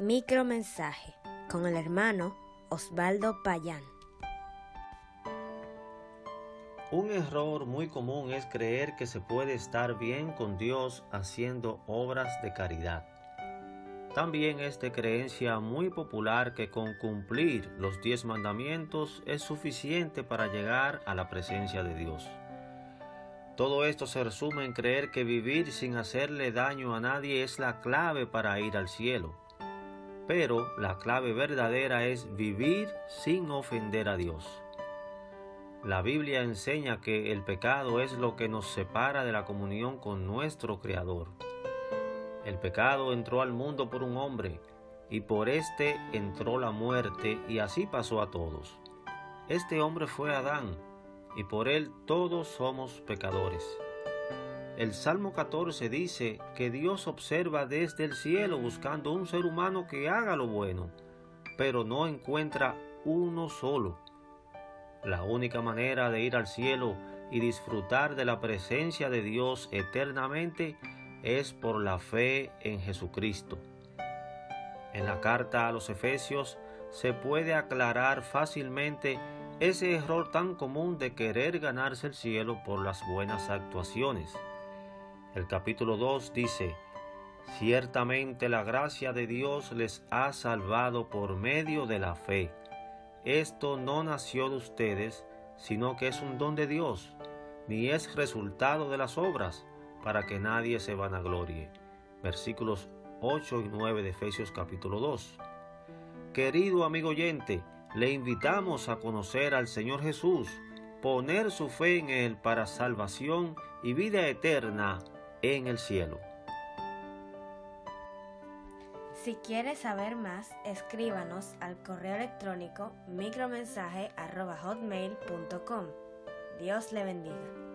Micromensaje con el hermano Osvaldo Payán. Un error muy común es creer que se puede estar bien con Dios haciendo obras de caridad. También es de creencia muy popular que con cumplir los diez mandamientos es suficiente para llegar a la presencia de Dios. Todo esto se resume en creer que vivir sin hacerle daño a nadie es la clave para ir al cielo. Pero la clave verdadera es vivir sin ofender a Dios. La Biblia enseña que el pecado es lo que nos separa de la comunión con nuestro Creador. El pecado entró al mundo por un hombre, y por éste entró la muerte, y así pasó a todos. Este hombre fue Adán, y por él todos somos pecadores. El Salmo 14 dice que Dios observa desde el cielo buscando un ser humano que haga lo bueno, pero no encuentra uno solo. La única manera de ir al cielo y disfrutar de la presencia de Dios eternamente es por la fe en Jesucristo. En la carta a los Efesios se puede aclarar fácilmente ese error tan común de querer ganarse el cielo por las buenas actuaciones. El capítulo 2 dice, Ciertamente la gracia de Dios les ha salvado por medio de la fe. Esto no nació de ustedes, sino que es un don de Dios, ni es resultado de las obras, para que nadie se vanaglorie. Versículos 8 y 9 de Efesios capítulo 2. Querido amigo oyente, le invitamos a conocer al Señor Jesús, poner su fe en Él para salvación y vida eterna en el cielo. Si quieres saber más, escríbanos al correo electrónico micromensaje.hotmail.com. Dios le bendiga.